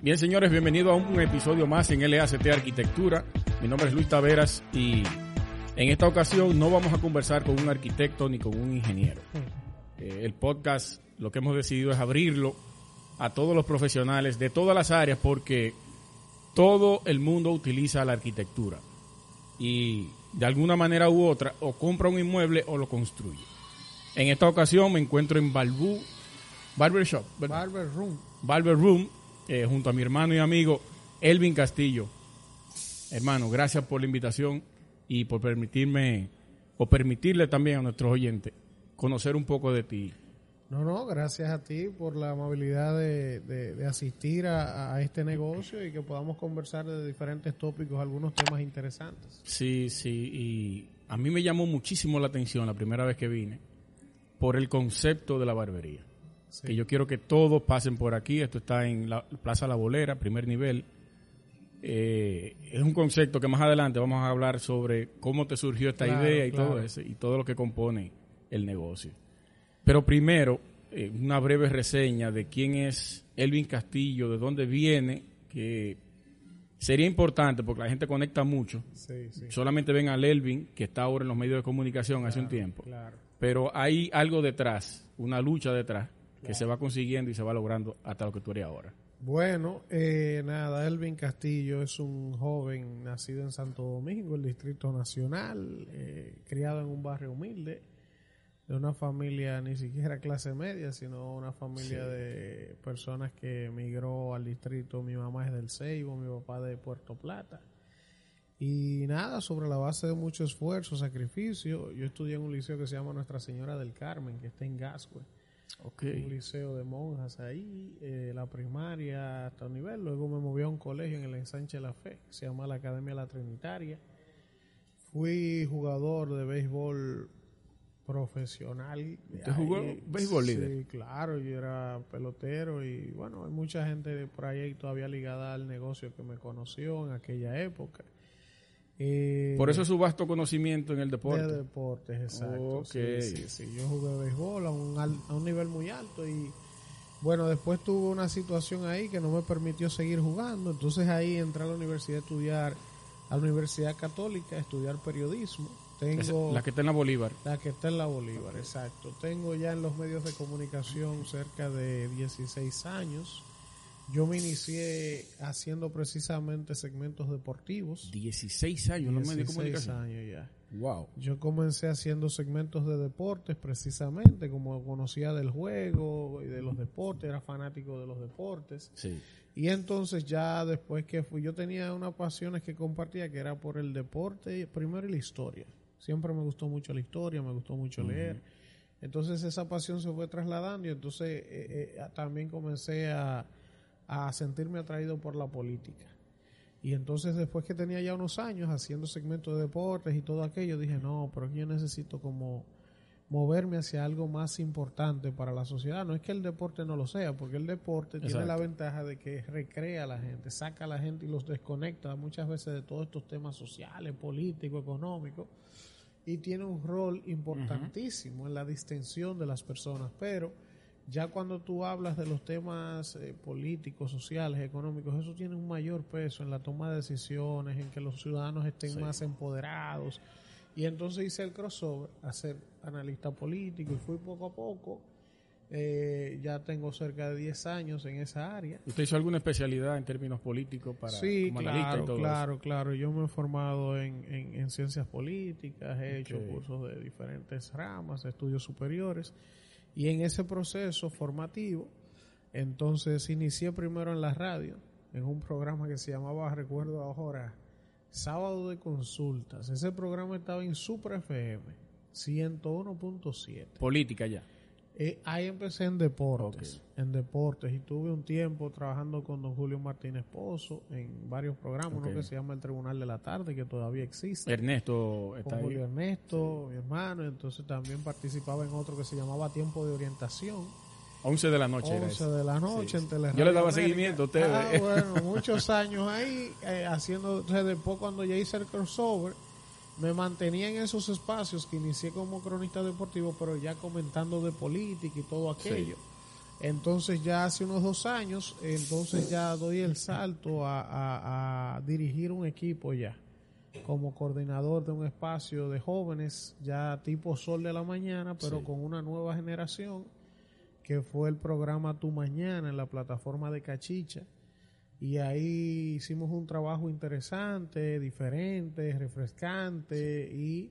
Bien, señores, bienvenido a un episodio más en LACT Arquitectura. Mi nombre es Luis Taveras y en esta ocasión no vamos a conversar con un arquitecto ni con un ingeniero. Eh, el podcast lo que hemos decidido es abrirlo a todos los profesionales de todas las áreas porque todo el mundo utiliza la arquitectura y de alguna manera u otra o compra un inmueble o lo construye. En esta ocasión me encuentro en Balbú Barber Shop, ¿verdad? Barber Room. Barber Room, eh, junto a mi hermano y amigo Elvin Castillo. Hermano, gracias por la invitación y por permitirme, o permitirle también a nuestros oyentes, conocer un poco de ti. No, no, gracias a ti por la amabilidad de, de- de asistir a, a este negocio y que podamos conversar de diferentes tópicos, algunos temas interesantes. Sí, sí, y a mí me llamó muchísimo la atención la primera vez que vine por el concepto de la barbería. Que yo quiero que todos pasen por aquí. Esto está en la Plaza La Bolera, primer nivel. Eh, es un concepto que más adelante vamos a hablar sobre cómo te surgió esta Claro, idea y claro. todo eso y todo lo que compone el negocio. Pero primero, eh, una breve reseña de quién es Elvin Castillo, de dónde viene, que sería importante porque la gente conecta mucho. Sí, sí. Solamente ven al Elvin, que está ahora en los medios de comunicación hace un tiempo. Pero hay algo detrás, una lucha detrás, que se va consiguiendo y se va logrando hasta lo que tú eres ahora. Bueno, eh, nada, Elvin Castillo es un joven nacido en Santo Domingo, el Distrito Nacional, eh, criado en un barrio humilde, de una familia ni siquiera clase media, sino una familia de personas que emigró al distrito. Mi mamá es del Ceibo, mi papá de Puerto Plata. Y nada, sobre la base de mucho esfuerzo, sacrificio, yo estudié en un liceo que se llama Nuestra Señora del Carmen, que está en Gascue Ok. un liceo de monjas ahí, eh, la primaria hasta un nivel. Luego me moví a un colegio en el Ensanche de la Fe, que se llama la Academia La Trinitaria. Fui jugador de béisbol profesional. ¿Usted jugó béisbol, Sí, líder? claro, yo era pelotero y bueno, hay mucha gente por ahí todavía ligada al negocio que me conoció en aquella época. Eh, Por eso su vasto conocimiento en el deporte. de deportes, exacto. Ok. Sí, sí, sí. Yo jugué béisbol a un, al- a un nivel muy alto y bueno, después tuve una situación ahí que no me permitió seguir jugando. Entonces ahí entré a la universidad a estudiar, a la Universidad Católica, a estudiar periodismo. Tengo la que está en la Bolívar. la que está en la Bolívar, exacto. Tengo ya en los medios de comunicación cerca de 16 años. Yo me inicié haciendo precisamente segmentos deportivos. 16 años los medios de 16 comunicación. años ya. Wow. Yo comencé haciendo segmentos de deportes precisamente, como conocía del juego y de los deportes, era fanático de los deportes. Sí. Y entonces ya después que fui, yo tenía unas pasiones que compartía, que era por el deporte primero y la historia. Siempre me gustó mucho la historia, me gustó mucho leer. Entonces esa pasión se fue trasladando y entonces eh, eh, también comencé a, a sentirme atraído por la política. Y entonces después que tenía ya unos años haciendo segmentos de deportes y todo aquello, dije, no, pero yo necesito como moverme hacia algo más importante para la sociedad. No es que el deporte no lo sea, porque el deporte tiene la ventaja de que recrea a la gente, saca a la gente y los desconecta muchas veces de todos estos temas sociales, políticos, económicos, y tiene un rol importantísimo en la distensión de las personas. Pero ya cuando tú hablas de los temas eh, políticos, sociales, económicos, eso tiene un mayor peso en la toma de decisiones, en que los ciudadanos estén más empoderados. Y entonces hice el crossover a ser analista político y fui poco a poco. Eh, ya tengo cerca de 10 años en esa área. ¿Usted hizo alguna especialidad en términos políticos para Sí, como analista y claro, todo claro, claro. Yo me he formado en, en- en ciencias políticas, he hecho cursos de diferentes ramas, estudios superiores. Y en ese proceso formativo, entonces inicié primero en la radio, en un programa que se llamaba, recuerdo ahora, Sábado de Consultas. Ese programa estaba en Super FM 101.7. eso? Política ya. Eh, ahí empecé en deportes, en deportes, y tuve un tiempo trabajando con don Julio Martínez Pozo en varios programas, uno que se llama El Tribunal de la Tarde, que todavía existe. Ernesto está con ahí. Julio Ernesto, mi hermano, entonces también participaba en otro que se llamaba Tiempo de Orientación. 11 de la noche era 11 eso. de la noche Sí, en sí. Teleradio Yo le daba América. seguimiento a ustedes. Ah, bueno, muchos años ahí eh, haciendo, entonces después cuando ya hice el crossover, me mantenía en esos espacios que inicié como cronista deportivo, pero ya comentando de política y todo aquello. Entonces ya hace unos dos años, entonces ya doy el salto a, a- a dirigir un equipo ya como coordinador de un espacio de jóvenes ya tipo sol de la mañana, pero Sí. con una nueva generación que fue el programa Tu Mañana en la plataforma de Cachicha. Y ahí hicimos un trabajo interesante, diferente, refrescante. Y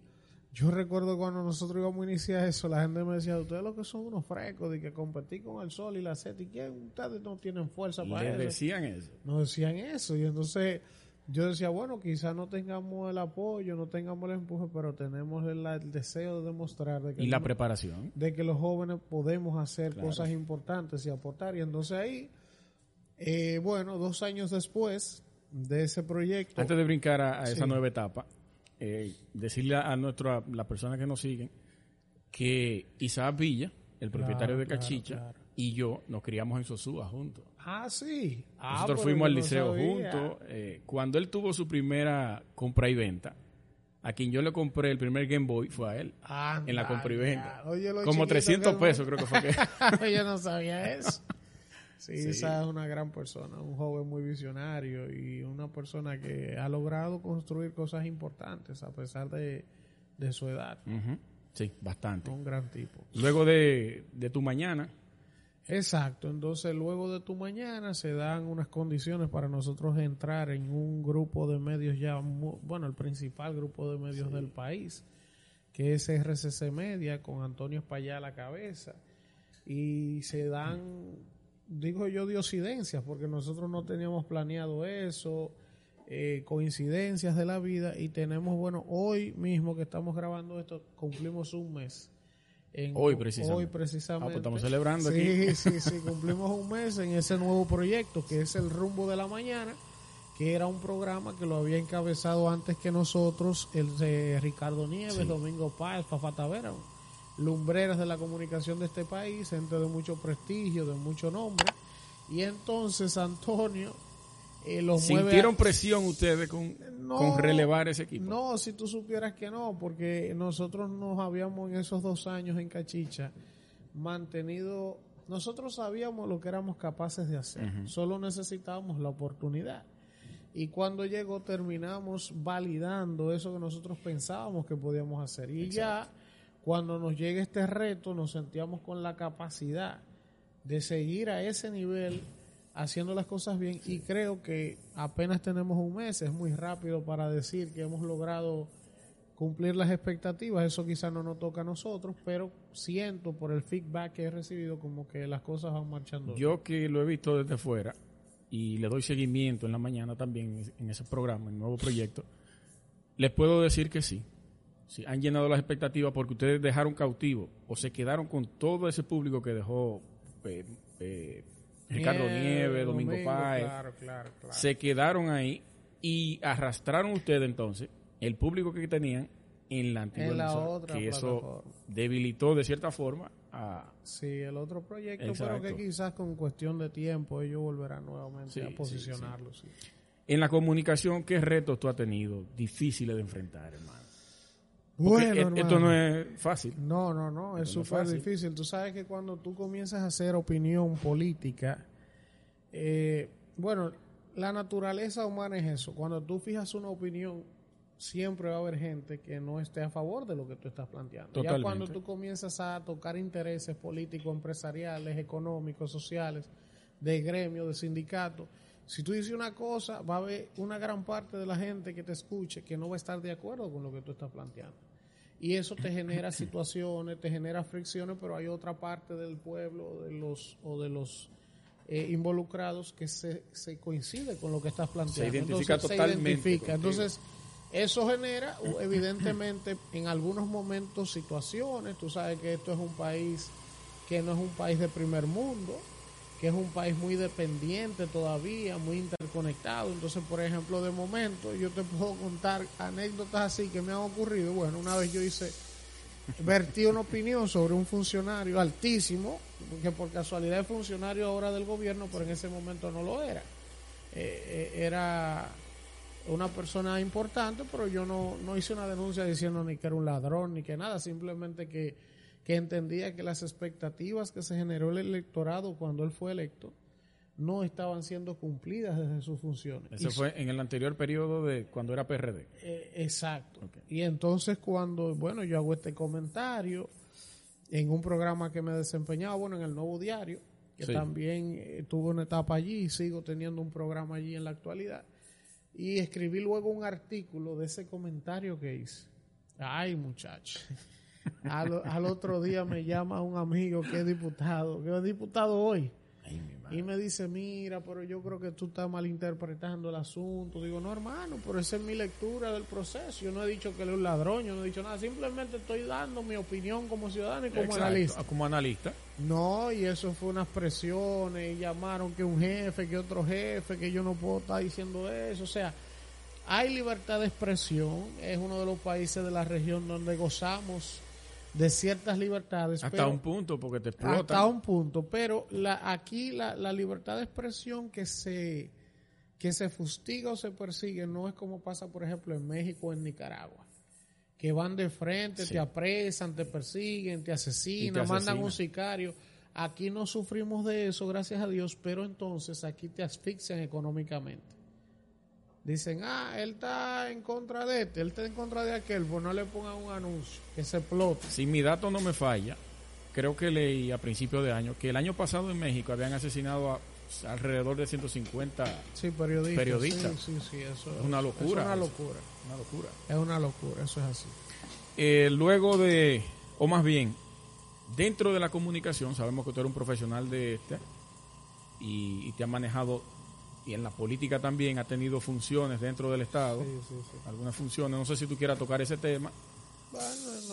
yo recuerdo cuando nosotros íbamos a iniciar eso, la gente me decía, ustedes lo que son unos frescos, de que competir con el sol y la sed, ¿y quién? Ustedes no tienen fuerza para Le eso. decían eso. Nos decían eso. Y entonces yo decía, bueno, quizás no tengamos el apoyo, no tengamos el empuje, pero tenemos el, el deseo de demostrar de que Y la no- preparación. de que los jóvenes podemos hacer Claro. cosas importantes y aportar. Y entonces ahí, eh, bueno, dos años después de ese proyecto, Antes de brincar a, a esa Sí. nueva etapa, eh, decirle a nuestra las personas que nos siguen que Isaac Villa, el propietario de Cachicha, claro. y yo nos criamos en Sosúa juntos. ah, sí, Ah, Nosotros fuimos al liceo juntos. eh, cuando él tuvo su primera compra y venta, a quien yo le compré el primer Game Boy fue a él. Anda, en la compra y venta. Oye, Como chiquito 300 que pesos creo que fue que... yo no sabía eso. Sí, Sí. esa es una gran persona, un joven muy visionario y una persona que ha logrado construir cosas importantes a pesar de, de su edad. Sí, bastante. Un gran tipo. Luego de, de tu mañana, Exacto, entonces luego de tu mañana se dan unas condiciones para nosotros entrar en un grupo de medios ya, bueno, el principal grupo de medios del país, que es RCC Media, con Antonio Espallá a la cabeza, y se dan, digo yo, diosidencias, porque nosotros no teníamos planeado eso, eh, coincidencias de la vida, y tenemos, bueno, hoy mismo que estamos grabando esto, cumplimos un mes. En- Hoy precisamente. Hoy precisamente. Ah, pues estamos celebrando sí, aquí. Sí, sí, cumplimos un mes en ese nuevo proyecto que es el Rumbo de la Mañana, que era un programa que lo había encabezado antes que nosotros el de Ricardo Nieves, Sí. Domingo Páez, Fafa Tavera, lumbreras de la comunicación de este país, gente de mucho prestigio, de mucho nombre. Y entonces Antonio eh, los mueve a- ¿sintieron presión ustedes con, No, con relevar ese equipo? No, si tú supieras que no, porque nosotros nos habíamos en esos dos años en Cachicha mantenido, nosotros sabíamos lo que éramos capaces de hacer, solo necesitábamos la oportunidad. Y cuando llegó terminamos validando eso que nosotros pensábamos que podíamos hacer. Y ya cuando nos llegue este reto nos sentíamos con la capacidad de seguir a ese nivel haciendo las cosas bien y creo que apenas tenemos un mes, es muy rápido para decir que hemos logrado cumplir las expectativas, eso quizás no nos toca a nosotros, pero siento por el feedback que he recibido como que las cosas van marchando. Yo que lo he visto desde fuera y le doy seguimiento en la mañana también en ese programa, en el nuevo proyecto, les puedo decir que sí. Sí, han llenado las expectativas porque ustedes dejaron cautivo o se quedaron con todo ese público que dejó eh, eh, Ricardo Nieves, Nieves, Domingo, Páez. Claro, claro, claro. Se quedaron ahí y arrastraron ustedes entonces el público que tenían en la antigua En la emisora, otra que eso plataforma. debilitó de cierta forma a Sí, el otro proyecto, Exacto. pero que quizás con cuestión de tiempo ellos volverán nuevamente Sí, a sí, posicionarlo. sí. En la comunicación, ¿qué retos tú has tenido difíciles de enfrentar, hermano? Porque Bueno, e- esto no es fácil. No, no, no, es Esto no es súper difícil. Tú sabes que cuando tú comienzas a hacer opinión política, eh, bueno, la naturaleza humana es eso. Cuando tú fijas una opinión, siempre va a haber gente que no esté a favor de lo que tú estás planteando. Ya cuando tú comienzas a tocar intereses políticos, empresariales, económicos, sociales, de gremio, de sindicato, si tú dices una cosa, va a haber una gran parte de la gente que te escuche que no va a estar de acuerdo con lo que tú estás planteando. Y eso te genera situaciones, te genera fricciones, pero hay otra parte del pueblo de los, o de los eh, involucrados que se, se coincide con lo que estás planteando. Se identifica Entonces, totalmente identifica. contigo. Entonces, eso genera, evidentemente, en algunos momentos situaciones. Tú sabes que esto es un país que no es un país de primer mundo, que es un país muy dependiente todavía, muy interconectado. Entonces, por ejemplo, de momento yo te puedo contar anécdotas así que me han ocurrido. Bueno, una vez yo hice, vertí una opinión sobre un funcionario altísimo, que por casualidad es funcionario ahora del gobierno, pero en ese momento no lo era. Eh, eh, era una persona importante, pero yo no, no hice una denuncia diciendo ni que era un ladrón, ni que nada, simplemente que que entendía que las expectativas que se generó el electorado cuando él fue electo no estaban siendo cumplidas desde sus funciones. Eso fue en el anterior periodo de cuando era PRD. Eh, exacto. Y entonces cuando, bueno, yo hago este comentario en un programa que me desempeñaba, bueno, en el Nuevo Diario, que también eh, tuve una etapa allí y sigo teniendo un programa allí en la actualidad, y escribí luego un artículo de ese comentario que hice. Ay, muchacho. Al, otro día me llama un amigo que es diputado, que es diputado hoy. y me dice, mira, pero yo creo que tú estás malinterpretando el asunto. Digo, no, hermano, pero esa es mi lectura del proceso. Yo no he dicho que él es un ladrón, yo no he dicho nada. Simplemente estoy dando mi opinión como ciudadano y como analista. Como analista. No, y eso fue unas presiones. Y llamaron que un jefe, que otro jefe, que yo no puedo estar diciendo eso. O sea, hay libertad de expresión. Es uno de los países de la región donde gozamos de ciertas libertades. Hasta un punto, porque te explota. Hasta un punto, pero la, aquí la, la, libertad de expresión que se, que se fustiga o se persigue no es como pasa, por ejemplo, en México o en Nicaragua, que van de frente, te apresan, te persiguen, te asesinan, mandan un sicario. Aquí no sufrimos de eso, gracias a Dios, pero entonces aquí te asfixian económicamente dicen, ah, él está en contra de este, él está en contra de aquel, pues no le pongan un anuncio, que se explote. Si mi dato no me falla, creo que leí a principios de año que el año pasado en México habían asesinado a alrededor de 150 sí, periodistas. periodistas. Sí, sí, eso es una locura. Es una locura. Una locura. Es una locura, eso es así. Eh, luego de, o más bien, dentro de la comunicación, sabemos que tú eres un profesional de este y, y te has manejado y en la política también ha tenido funciones dentro del Estado, algunas funciones, no sé si tú quieras tocar ese tema,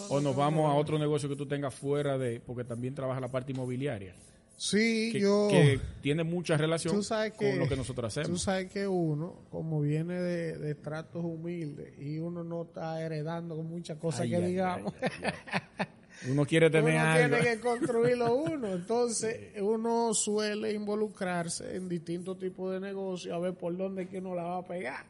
o nos vamos a otro negocio que tú tengas fuera de, porque también trabaja la parte inmobiliaria. Sí, yo... Que tiene mucha relación con lo que nosotros hacemos. Tú sabes que uno, como viene de, de tratos humildes y uno no está heredando con muchas cosas que digamos... Uno quiere tener uno tiene que construirlo uno. Entonces, uno suele involucrarse en distintos tipos de negocios a ver por dónde que uno la va a pegar.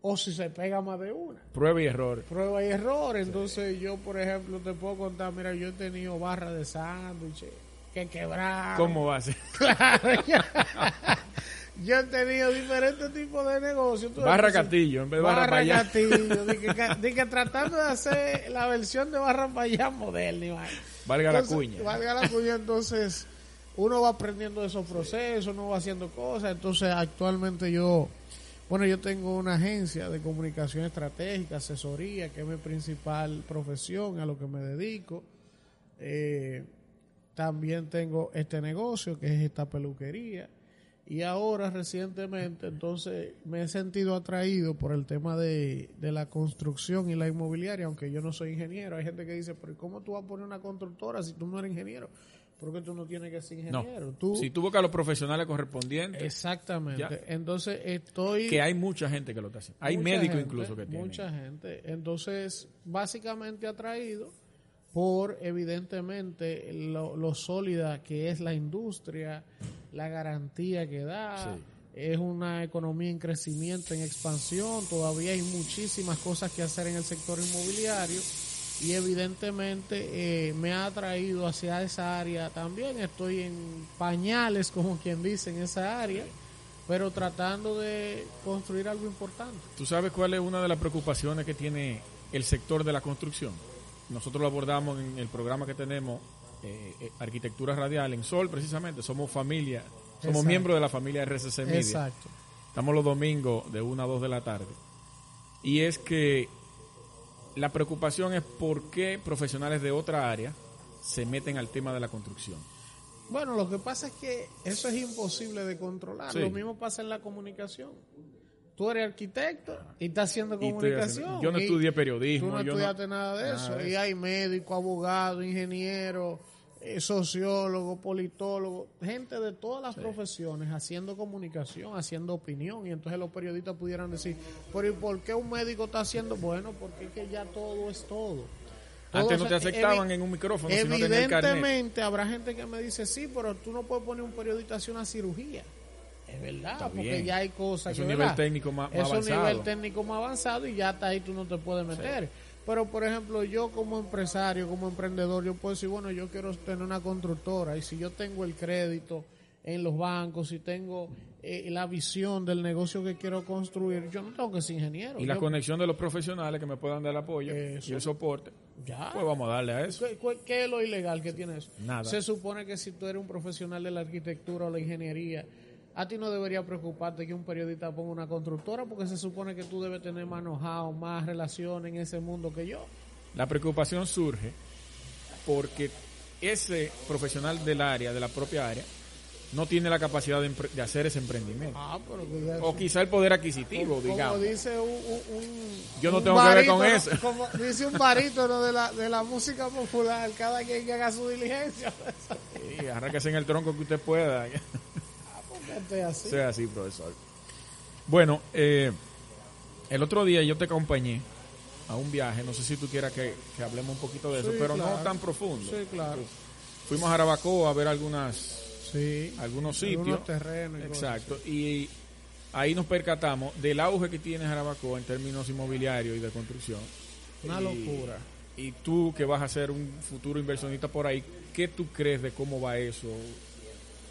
O si se pega más de una. Prueba y error. Prueba y error. Entonces, yo, por ejemplo, te puedo contar, mira, yo he tenido barras de sándwiches que quebrar. ¿Cómo va a ser? Claro. yo he tenido diferentes tipos de negocios. Barra Castillo, en vez de Barra, barra Castillo. de que, tratando de hacer la versión de Barra Payá moderna. Valga la cuña. Valga la cuña, entonces uno va aprendiendo esos procesos, uno va haciendo cosas. Entonces actualmente yo, bueno, yo tengo una agencia de comunicación estratégica, asesoría, que es mi principal profesión, a lo que me dedico. Eh, también tengo este negocio, que es esta peluquería y ahora recientemente, entonces me he sentido atraído por el tema de, la construcción y la inmobiliaria, aunque yo no soy ingeniero. Hay gente que dice, pero ¿cómo tú vas a poner una constructora si tú no eres ingeniero? Porque tú no tienes que ser ingeniero. Tú, si tú buscas a los profesionales correspondientes. Exactamente. Entonces estoy... Que hay mucha gente que lo está haciendo. Hay médicos incluso que tienen. Mucha gente. Entonces, básicamente atraído por evidentemente lo, sólida que es la industria, la garantía que da. Es una economía en crecimiento, en expansión. Todavía hay muchísimas cosas que hacer en el sector inmobiliario y evidentemente eh, me ha atraído hacia esa área también. Estoy en pañales, como quien dice, en esa área, pero tratando de construir algo importante. ¿Tú sabes cuál es una de las preocupaciones que tiene el sector de la construcción? nosotros lo abordamos en el programa que tenemos, eh, eh, Arquitectura Radial, en Sol precisamente, somos familia, somos miembros de la familia RCC Media. Exacto. Estamos los domingos de 1 a 2 de la tarde. Y es que la preocupación es por qué profesionales de otra área se meten al tema de la construcción. Bueno, lo que pasa es que eso es imposible de controlar. Lo mismo pasa en la comunicación tú eres arquitecto y estás haciendo comunicación. yo no estudié periodismo. Tú no yo estudiaste nada de eso. Y hay médico, abogado, ingeniero, eh, sociólogos, politólogos, gente de todas las profesiones haciendo comunicación, haciendo opinión. Y entonces los periodistas pudieran decir, pero ¿y por qué un médico está haciendo? Bueno, porque es que ya todo es todo. Antes no te aceptaban en un micrófono si no. Evidentemente habrá gente que me dice, sí, pero tú no puedes poner un periodista a hacer una cirugía. Es verdad, Está porque bien. ya hay cosas Es que un ¿verdad? nivel técnico más- más Es un avanzado. nivel técnico más avanzado y ya hasta ahí tú no te puedes meter. Pero, por ejemplo, yo como empresario, como emprendedor, yo puedo decir, bueno, yo quiero tener una constructora y si yo tengo el crédito en los bancos, si tengo eh, la visión del negocio que quiero construir, yo no tengo que ser ingeniero. Y la Yo- conexión de los profesionales que me puedan dar el apoyo Eso. y el soporte. Ya. Pues vamos a darle a eso. ¿Qué, qué- qué es lo ilegal que tiene eso? Nada. Se supone que si tú eres un profesional de la arquitectura o la ingeniería, a ti no debería preocuparte que un periodista ponga una constructora porque se supone que tú debes tener más know-how, más relaciones en ese mundo que yo. La preocupación surge porque ese profesional del área, de la propia área, no tiene la capacidad de, hacer ese emprendimiento. Ah, pero O quizá el poder adquisitivo, como digamos. dice un, un- un- Yo no un tengo que ver con barítono- eso. Como dice un barítono de la, de la música popular, cada quien que haga su diligencia. Sí, arráquese en el tronco que usted pueda. Esto es así. sea así, profesor. Bueno, eh, el otro día yo te acompañé a un viaje, no sé si tú quieras que, que hablemos un poquito de eso, pero no tan profundo. Sí, claro. Fuimos a Jarabacoa a ver algunas, Sí. algunos sitios. Algunos terrenos. y cosas. Exacto. Y ahí nos percatamos del auge que tiene Jarabacoa en términos inmobiliarios y de construcción. Una Y- locura. Y tú que vas a ser un futuro inversionista por ahí, ¿qué tú crees de cómo va eso?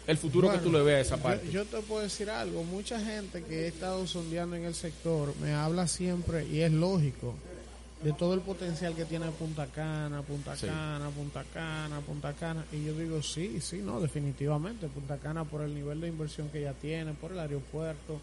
El futuro que tú le ves a esa yo- parte. Yo, te puedo decir algo. Mucha gente que he estado sondeando en el sector me habla siempre, y es lógico, de todo el potencial que tiene Punta Cana, Punta Sí. Cana, Punta Cana, Punta Cana. Y yo digo, sí, sí, no, definitivamente. Punta Cana por el nivel de inversión que ya tiene, por el aeropuerto,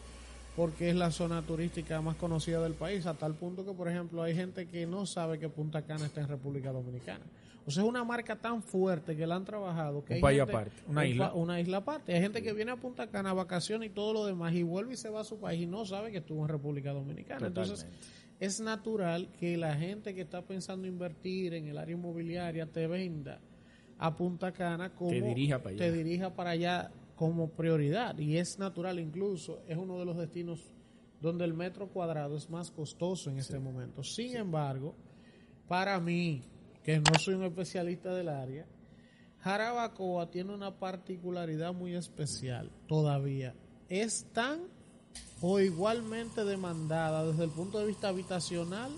porque es la zona turística más conocida del país, a tal punto que, por ejemplo, hay gente que no sabe que Punta Cana está en República Dominicana. Sea, es una marca tan fuerte que la han trabajado. Que Un hay país gente- aparte, una un isla. una isla aparte. Hay gente que viene a Punta Cana a vacaciones y todo lo demás y vuelve y se va a su país y no sabe que estuvo en República Dominicana. Entonces, es natural que la gente que está pensando invertir en el área inmobiliaria te venda a Punta Cana como Te dirija para allá. te dirija para allá como prioridad y es natural incluso es uno de los destinos donde el metro cuadrado es más costoso en este momento. Sin embargo, para mí, que no soy un especialista del área, Jarabacoa tiene una particularidad muy especial todavía. Es tan o igualmente demandada desde el punto de vista habitacional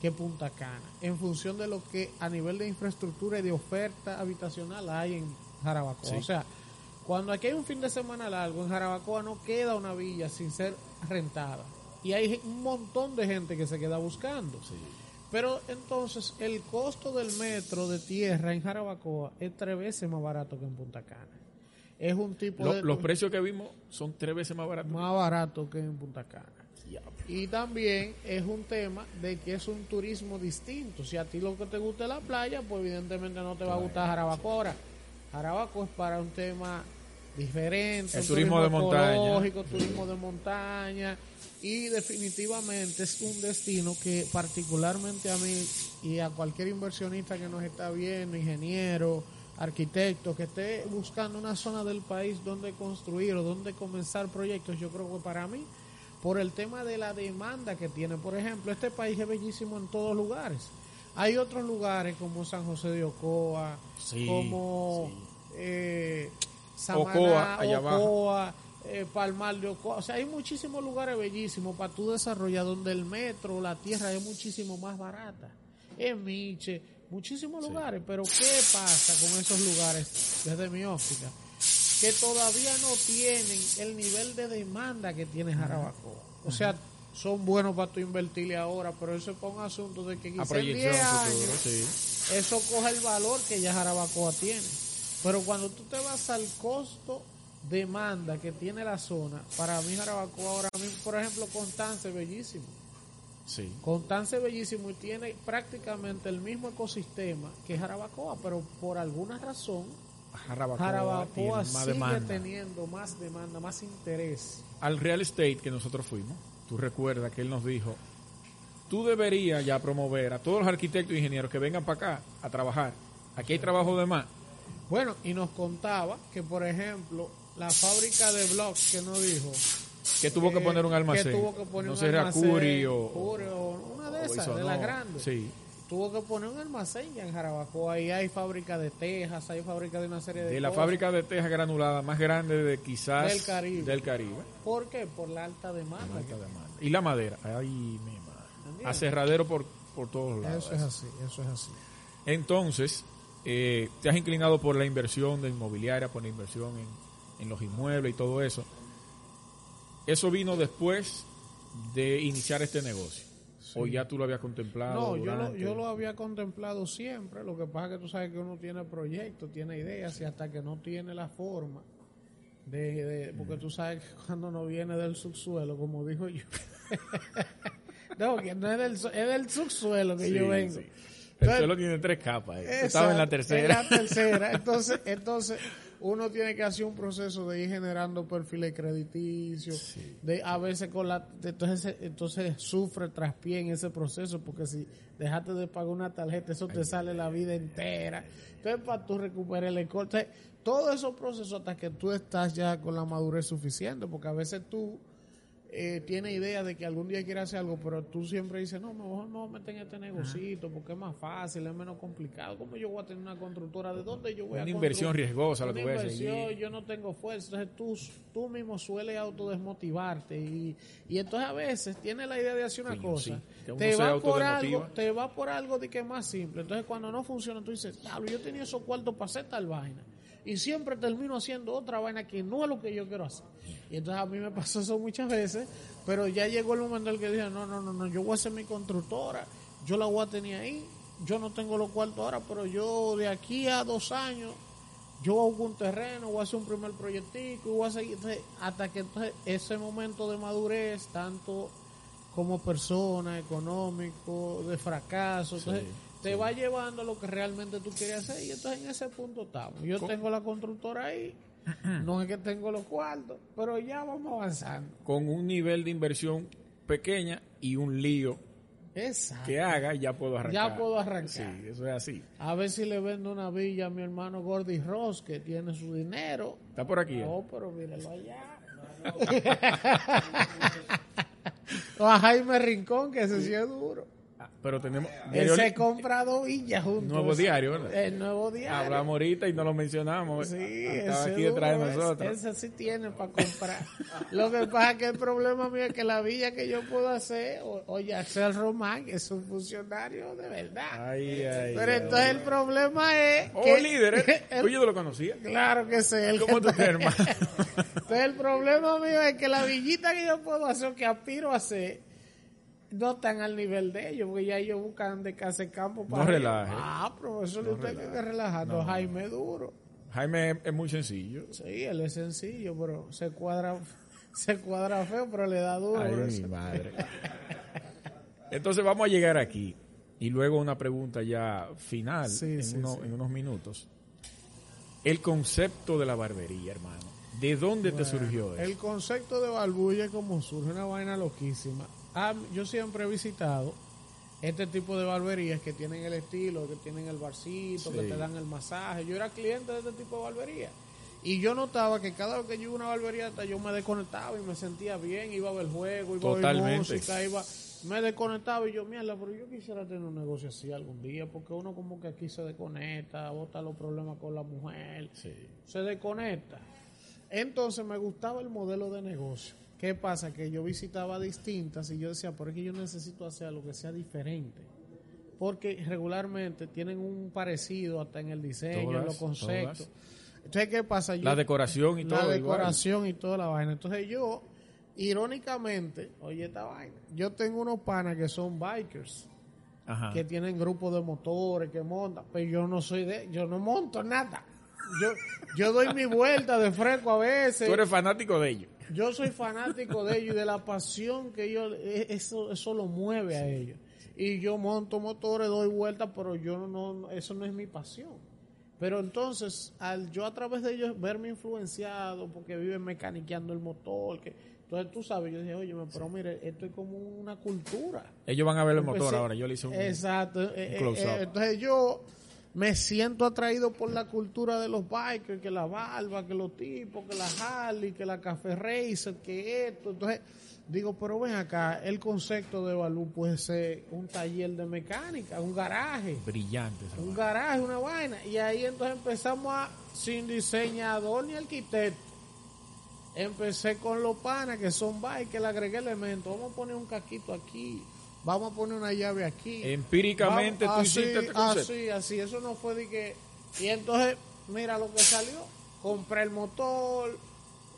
que Punta Cana, en función de lo que a nivel de infraestructura y de oferta habitacional hay en Jarabacoa. Sí. O sea, cuando aquí hay un fin de semana largo, en Jarabacoa no queda una villa sin ser rentada. Y hay un montón de gente que se queda buscando. Pero entonces el costo del metro de tierra en Jarabacoa es tres veces más barato que en Punta Cana. Es un tipo Lo- de... los precios que vimos son tres veces más baratos. más barato que en Punta Cana. Y también es un tema de que es un turismo distinto. Si a ti lo que te gusta es la playa, pues evidentemente no te va a gustar Jarabacoa. Ahora, Jarabacoa es para un tema diferente. El turismo de montaña. turismo de montaña. Y definitivamente es un destino que particularmente a mí y a cualquier inversionista que nos está viendo, ingeniero, arquitecto, que esté buscando una zona del país donde construir o donde comenzar proyectos, yo creo que para mí, por el tema de la demanda que tiene, por ejemplo, este país es bellísimo en todos lugares. Hay otros lugares como San José de Ocoa, Sí, como eh, Samaná, Ocoa, allá abajo. Ocoa, eh, Palmar de Ocoa. O sea, hay muchísimos lugares bellísimos para tú desarrollar donde el metro, la tierra es muchísimo más barata. En Miche, muchísimos lugares. Pero ¿qué pasa con esos lugares desde mi óptica? Que todavía no tienen el nivel de demanda que tiene Jarabacoa. O sea, son buenos para tú invertirle ahora, pero eso es para un asunto de que A quizá en proyección 10 futuro, años sí. eso coge el valor que ya Jarabacoa tiene. Pero cuando tú te vas al costo demanda que tiene la zona, para mí Jarabacoa ahora mismo, por ejemplo, Constance es bellísimo. Sí. Constance es bellísimo y tiene prácticamente el mismo ecosistema que Jarabacoa, pero por alguna razón Jarabacoa, Jarabacoa sigue demanda. teniendo más demanda, más interés. Al real estate que nosotros fuimos, tú recuerdas que él nos dijo, tú deberías ya promover a todos los arquitectos e ingenieros que vengan para acá a trabajar. Aquí hay trabajo de más. Bueno, y nos contaba que, por ejemplo, la fábrica de blogs que nos dijo Que tuvo que poner un almacén. Que tuvo que poner no un almacén, Curi o, Curi o una de o esas, de las grandes. Sí. Tuvo que poner un almacén ya en Jarabacoa. Ahí hay fábrica de tejas, hay fábrica de una serie de De la cosas. fábrica de teja granulada más grande de quizás Del Caribe. del Caribe. ¿Por qué? Por la alta demanda. Alta demanda. Y la madera. Ay, mi madre. Aserradero por, por todos lados. Eso es así, eso es así. Entonces, eh, te has inclinado por la inversión de inmobiliaria, por la inversión en, en los inmuebles y todo eso. Eso vino después de iniciar este negocio. O ya tú lo habías contemplado. No, yo lo, yo lo había contemplado siempre. Lo que pasa es que tú sabes que uno tiene proyectos, tiene ideas y hasta que no tiene la forma de, de- porque tú sabes que cuando no viene del subsuelo, como dijo yo. no, que no es del, es del subsuelo que Sí, yo vengo. sí. El suelo tiene tres capas. eh. Exacto, Estaba en la tercera. En la tercera. Entonces, entonces uno tiene que hacer un proceso de ir generando perfiles crediticios, de a veces con la entonces entonces sufre traspié en ese proceso porque si dejaste de pagar una tarjeta eso te sale la vida entera. Entonces para tú recuperar el corte, todos esos procesos hasta que tú estás ya con la madurez suficiente, porque a veces tú eh, tiene idea de que algún día quiere hacer algo, pero tú siempre dices, no, mejor no me meter en este negocito porque es más fácil, es menos complicado. ¿Cómo yo voy a tener una constructora? ¿De dónde yo voy a Una inversión riesgosa la Una que voy a yo no tengo fuerza. Entonces tú, tú mismo sueles autodesmotivarte y, y entonces a veces tienes la idea de hacer una Coño, cosa. sí. Te va por algo, te va por algo de que es más simple. Entonces cuando no funciona tú dices, diablo, yo tenía esos cuartos para hacer tal vaina. Y siempre termino haciendo otra vaina que no es lo que yo quiero hacer. Y entonces a mí me pasó eso muchas veces, pero ya llegó el momento en el que dije, no, no, no, no, yo voy a hacer mi constructora, yo la voy a tener ahí, yo no tengo los cuartos ahora, pero yo de aquí a dos años, yo buscar un terreno, voy a hacer un primer proyectico, voy a seguir, hasta que entonces ese momento de madurez, tanto como persona, económico, de fracaso, entonces te va llevando a lo que realmente tú quieres hacer y entonces en ese punto estamos. Yo tengo la constructora ahí, no es que tengo los cuartos, pero ya vamos avanzando. Con un nivel de inversión pequeña y un lío Exacto. que haga, ya puedo arrancar. Ya puedo arrancar. Sí, eso es así. A ver si le vendo una villa a mi hermano Gordy Ross, que tiene su dinero. Está por aquí. eh? Oh, pero míralo allá. o a Jaime Rincón, que ese sí es duro. Ah, Pero tenemos. Él se ha comprado villas juntos. Nuevo diario, ¿verdad? El nuevo diario. Hablamos ahorita y no lo mencionamos. Sí, Estaba ese aquí detrás de duro, nosotros. Ese, sí tiene para comprar. Lo que pasa es que el problema mío es que la villa que yo puedo hacer, o- oye, Axel Román es un funcionario de verdad. Ay, ay, Pero ay. entonces el problema es Oh, que... líder, ¿eh? el- Pues yo no lo conocía. Claro que sé. el ¿Cómo tú hermano? Entonces el problema mío es que la villita que yo puedo hacer, o que aspiro a hacer, no están al nivel de ellos, porque ya ellos buscan de casa y campo para... No relaje. Ah, profesor, usted tiene que relajar. No, Jaime duro. Jaime es, muy sencillo. Sí, él es sencillo, pero se cuadra, se cuadra feo, pero le da duro. Ay, mi madre. Entonces vamos a llegar aquí. Y luego una pregunta ya final, Sí, en, sí, uno- sí. en unos minutos. El concepto de la barbería, hermano. ¿De dónde te surgió eso? El concepto de barbulla como surge una vaina loquísima. Ah, yo siempre he visitado este tipo de barberías que tienen el estilo, que tienen el barcito, que te dan el masaje. Yo era cliente de este tipo de barbería. Y yo notaba que cada vez que yo iba a una barbería, hasta yo me desconectaba y me sentía bien, iba a ver juego, iba a ver Totalmente. música, iba, me desconectaba y yo, mierda, pero yo quisiera tener un negocio así algún día, porque uno como que aquí se desconecta, bota los problemas con la mujer, se desconecta. Entonces me gustaba el modelo de negocio. ¿Qué pasa? Que yo visitaba distintas y yo decía, por que yo necesito hacer algo que sea diferente. Porque regularmente tienen un parecido hasta en el diseño, en los conceptos. todas. Entonces, ¿qué pasa? Yo- La decoración y la todo. igual. decoración y toda la vaina. Entonces yo, irónicamente, oye esta vaina, yo tengo unos panas que son bikers, Ajá. que tienen grupos de motores, que montan, pero yo no soy de, yo no monto nada. Yo, yo doy mi vuelta de fresco a veces. Tú eres fanático de ellos. Yo soy fanático de ellos y de la pasión que ellos, e- eso, eso lo mueve a ellos. Y yo monto motores, doy vueltas, pero yo no, no- eso no es mi pasión. Pero entonces, al yo a través de ellos verme influenciado, porque viven mecaniqueando el motor, que entonces tú sabes, yo dije, oye, pero mire, esto es como una cultura. Ellos van a ver el motor Empecé- ahora. Yo le hice un. Exacto. eh, eh, close-up. eh, entonces yo me siento atraído por la cultura de los bikers, que la barba, que los tipos, que la Harley, que la Café Racer, que esto. Entonces, digo, pero ven acá, el concepto de Balú puede ser un taller de mecánica, un garaje. Brillante. Un garaje, una vaina. Y ahí entonces empezamos a, sin diseñador ni arquitecto. Empecé con los panas que son bikers, le agregué elementos. Vamos a poner un casquito aquí vamos a poner una llave aquí. Empíricamente tú así, hiciste este Así, así, eso no fue de que... Y entonces, mira lo que salió. Compré el motor,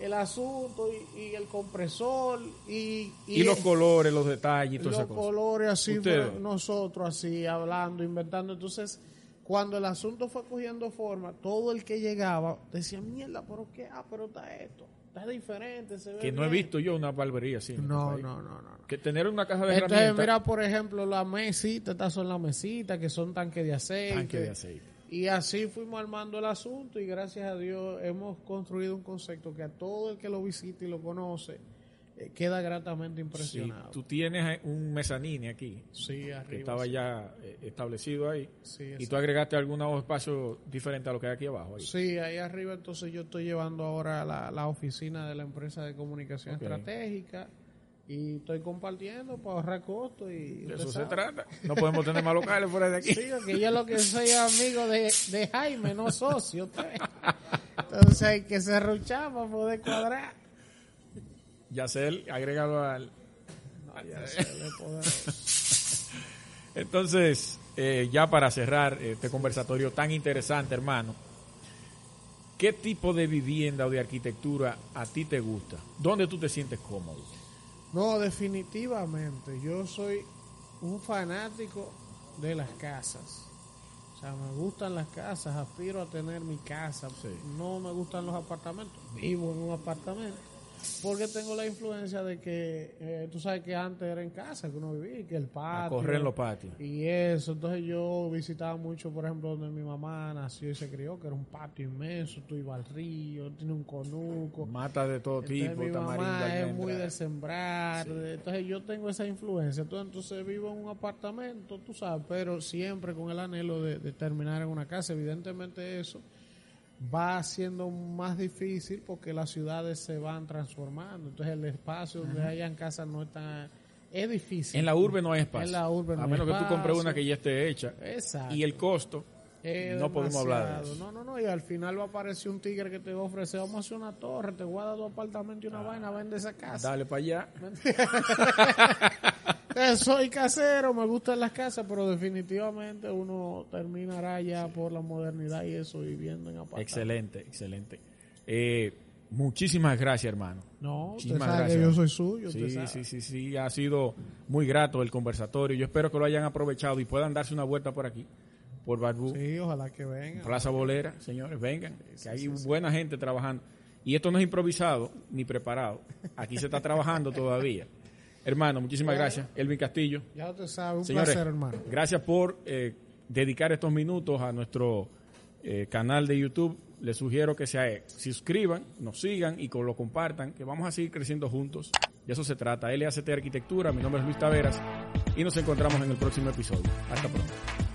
el asunto y, el compresor y... Y, los colores, los detalles y todas Los colores así, nosotros así, hablando, inventando. Entonces, cuando el asunto fue cogiendo forma, todo el que llegaba decía, mierda, pero qué, ah, pero está esto diferente. Se ve que no he visto yo una barbería así. No, no, no, no, Que tener una caja de Entonces, herramientas. mira, por ejemplo, la mesita, estas son las mesitas que son tanques de aceite. Tanque de aceite. Y así fuimos armando el asunto y gracias a Dios hemos construido un concepto que a todo el que lo visite y lo conoce queda gratamente impresionado. tú tienes un mezanine aquí. Sí, arriba, que estaba ya eh, establecido ahí. Sí, y tú agregaste algunos espacios diferentes a lo que hay aquí abajo. Sí, ahí arriba entonces yo estoy llevando ahora la, la oficina de la empresa de comunicación estratégica y estoy compartiendo para ahorrar costos y de eso se trata no podemos tener más locales fuera de aquí sí que yo lo que soy amigo de, de Jaime no socio entonces hay que cerruchar para poder cuadrar Yacel, agrégalo al. Entonces, eh, ya para cerrar este conversatorio tan interesante, hermano, ¿qué tipo de vivienda o de arquitectura a ti te gusta? ¿Dónde tú te sientes cómodo? No, definitivamente. Yo soy un fanático de las casas. O sea, me gustan las casas, aspiro a tener mi casa. No me gustan los apartamentos. Vivo en un apartamento porque tengo la influencia de que eh, tú sabes que antes era en casa que uno vivía, que el patio. correr en los patios. Y eso. Entonces yo visitaba mucho, por ejemplo, donde mi mamá nació y se crió, que era un patio inmenso. Tú ibas al río, tiene un conuco. Mata de todo tipo, mi mamá es muy de sembrar. entonces yo tengo esa influencia. Entonces, vivo en un apartamento, tú sabes, pero siempre con el anhelo de, de terminar en una casa. Evidentemente eso va siendo más difícil porque las ciudades se van transformando. Entonces el espacio donde hayan casas no está... Es difícil. En la urbe no hay espacio. En la urbe A menos que tú compres una que ya esté hecha. Exacto. Y el costo, no podemos hablar de eso. No, no, no. Y al final va a aparecer un tigre que te va a ofrecer, vamos a hacer una torre, te voy a dar dos apartamentos y una ah. vaina, vende esa casa. Dale para allá. soy casero, me gustan las casas, pero definitivamente uno terminará ya por la modernidad y eso viviendo en apartamentos. Excelente, excelente. Eh, muchísimas gracias, hermano. No, muchísimas gracias. yo soy suyo. Sí, sí, sí, sí, ha sido muy grato el conversatorio. Yo espero que lo hayan aprovechado y puedan darse una vuelta por aquí, por Barbú. Sí, ojalá que vengan. Plaza Bolera, señores, vengan, que hay buena gente trabajando. Y esto no es improvisado ni preparado. Aquí se está trabajando todavía. Hermano, muchísimas gracias. Elvin Castillo. Ya te sabes, un placer, hermano. Gracias por eh, dedicar estos minutos a nuestro eh, canal de YouTube. Les sugiero que se suscriban, nos sigan y lo compartan, que vamos a seguir creciendo juntos. De eso se trata. LACT Arquitectura, mi nombre es Luis Taveras y nos encontramos en el próximo episodio. Hasta pronto.